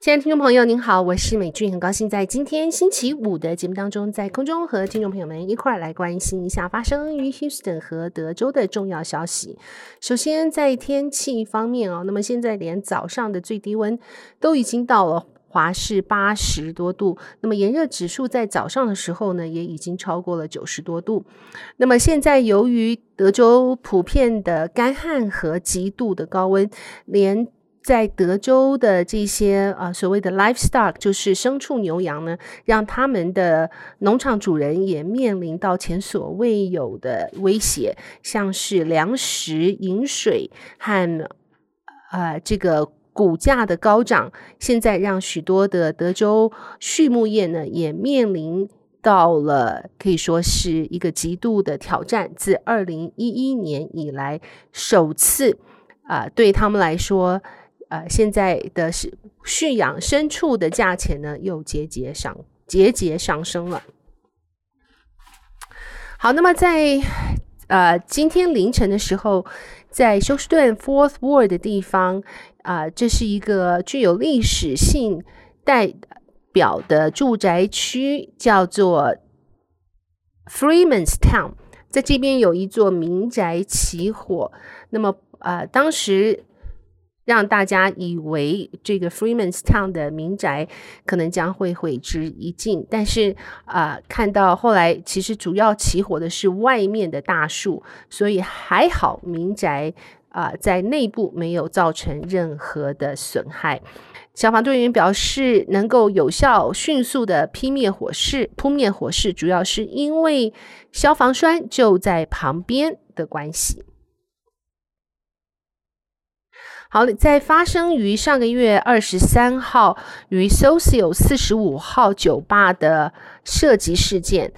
亲爱的听众朋友，您好，我是美俊，很高兴在今天星期五的节目当中，在空中和听众朋友们一块儿来关心一下发生于 Houston 和德州的重要消息。首先，在天气方面哦，那么现在连早上的最低温都已经到了华氏八十多度，那么炎热指数在早上的时候呢，也已经超过了九十多度。那么现在由于德州普遍的干旱和极度的高温，连在德州的这些啊所谓的 livestock 就是牲畜牛羊呢，让他们的农场主人也面临到前所未有的威胁，像是粮食、饮水和呃这个股价的高涨，现在让许多的德州畜牧业呢也面临到了可以说是一个极度的挑战，自二零一一年以来首次啊、对他们来说。呃，现在的是蓄养牲畜的价钱呢，又节节上节节上升了。好，那么在呃今天凌晨的时候，在休斯顿 Fourth Ward 的地方啊、呃，这是一个具有历史性代表的住宅区，叫做 Freeman's Town，在这边有一座民宅起火，那么呃当时。让大家以为这个 Freeman's Town 的民宅可能将会毁之一尽，但是啊、看到后来其实主要起火的是外面的大树，所以还好民宅啊、在内部没有造成任何的损害。消防队员表示，能够有效迅速的扑灭火势，扑灭火势主要是因为消防栓就在旁边的关系。好，在发生于上个月二十三号于 Socio 四十五号酒吧的射击事件，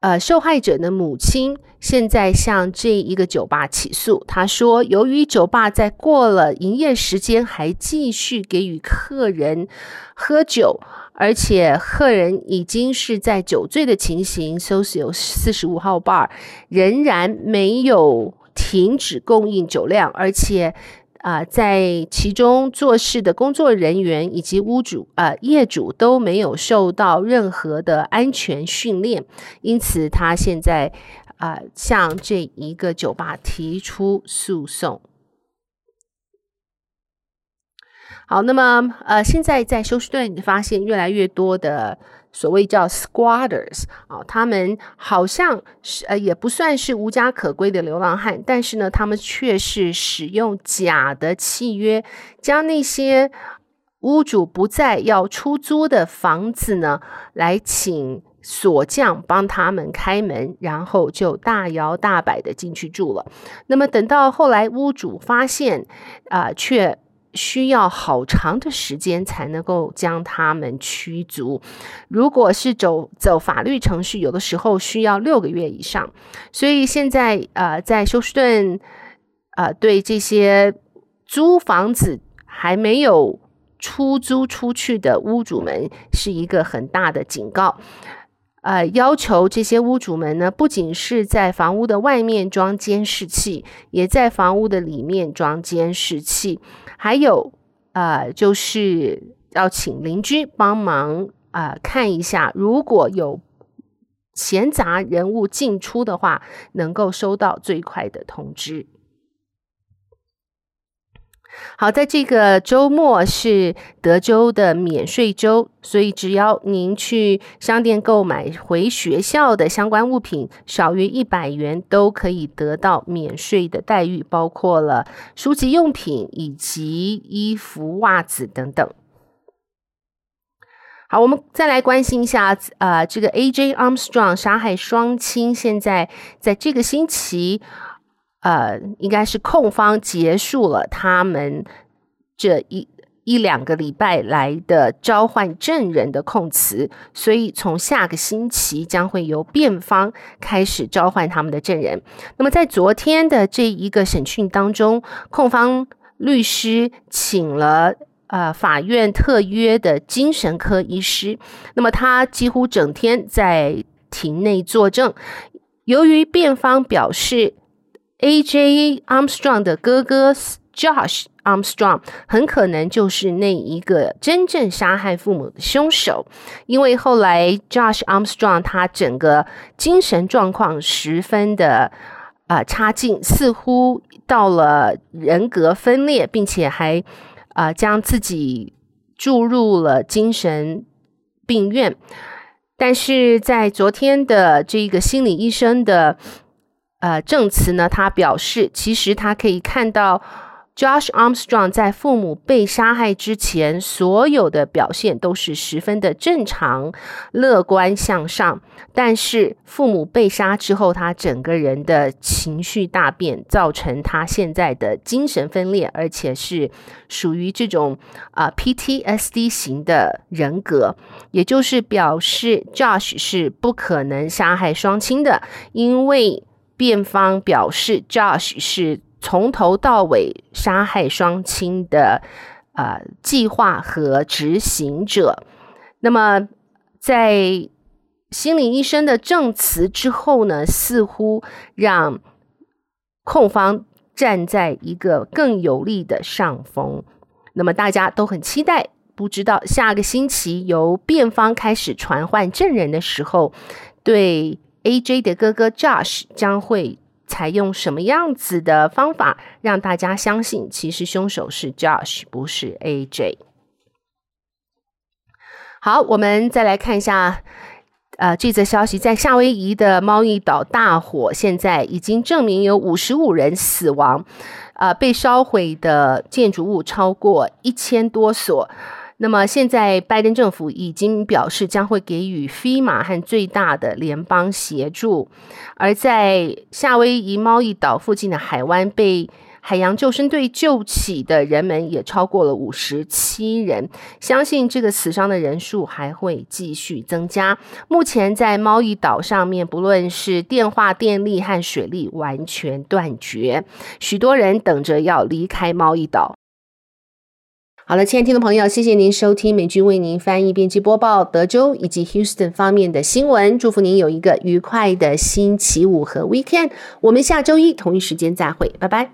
呃，受害者的母亲现在向这一个酒吧起诉。他说，由于酒吧在过了营业时间还继续给予客人喝酒，而且客人已经是在酒醉的情形，Socio 四十五号 bar 仍然没有。停止供应酒量，而且啊、在其中做事的工作人员以及屋主、呃、业主都没有受到任何的安全训练，因此他现在啊、向这一个酒吧提出诉讼。好，那么呃，现在在休斯顿发现越来越多的。所谓叫 squatters 啊，他们好像是呃也不算是无家可归的流浪汉，但是呢，他们却是使用假的契约，将那些屋主不再要出租的房子呢，来请锁匠帮他们开门，然后就大摇大摆的进去住了。那么等到后来屋主发现啊，却。需要好长的时间才能够将他们驱逐。如果是走走法律程序，有的时候需要六个月以上。所以现在呃，在休斯顿呃，对这些租房子还没有出租出去的屋主们，是一个很大的警告。呃，要求这些屋主们呢，不仅是在房屋的外面装监视器，也在房屋的里面装监视器。还有，呃，就是要请邻居帮忙啊，呃，看一下，如果有闲杂人物进出的话，能够收到最快的通知。好，在这个周末是德州的免税周，所以只要您去商店购买回学校的相关物品，少于一百元都可以得到免税的待遇，包括了书籍用品以及衣服、袜子等等。好，我们再来关心一下，呃，这个 AJ Armstrong 杀害双亲，现在在这个星期。呃，应该是控方结束了他们这一一两个礼拜来的召唤证人的控词，所以从下个星期将会由辩方开始召唤他们的证人。那么在昨天的这一个审讯当中，控方律师请了呃法院特约的精神科医师。那么他几乎整天在庭内作证。由于辩方表示，A.J. Armstrong 的哥哥 Josh Armstrong 很可能就是那一个真正杀害父母的凶手，因为后来 Josh Armstrong 他整个精神状况十分的啊、呃、差劲，似乎到了人格分裂，并且还啊、呃、将自己注入了精神病院。但是在昨天的这个心理医生的呃证词呢，他表示，其实他可以看到。Josh Armstrong 在父母被杀害之前，所有的表现都是十分的正常、乐观向上。但是父母被杀之后，他整个人的情绪大变，造成他现在的精神分裂，而且是属于这种啊、PTSD 型的人格，也就是表示 Josh 是不可能杀害双亲的，因为辩方表示 Josh 是。从头到尾杀害双亲的呃计划和执行者。那么，在心理医生的证词之后呢，似乎让控方站在一个更有利的上风。那么大家都很期待，不知道下个星期由辩方开始传唤证人的时候，对 AJ 的哥哥 Josh 将会。采用什么样子的方法让大家相信，其实凶手是 Josh，不是 AJ？好，我们再来看一下，呃，这则消息，在夏威夷的猫翼岛大火，现在已经证明有五十五人死亡，呃，被烧毁的建筑物超过一千多所。那么现在，拜登政府已经表示将会给予 FEMA 和最大的联邦协助。而在夏威夷猫翼岛附近的海湾，被海洋救生队救起的人们也超过了五十七人。相信这个死伤的人数还会继续增加。目前在猫翼岛上面，不论是电话、电力和水力完全断绝，许多人等着要离开猫翼岛。好了，亲爱的听众朋友，谢谢您收听美君为您翻译、编辑播报德州以及 Houston 方面的新闻。祝福您有一个愉快的星期五和 Weekend。我们下周一同一时间再会，拜拜。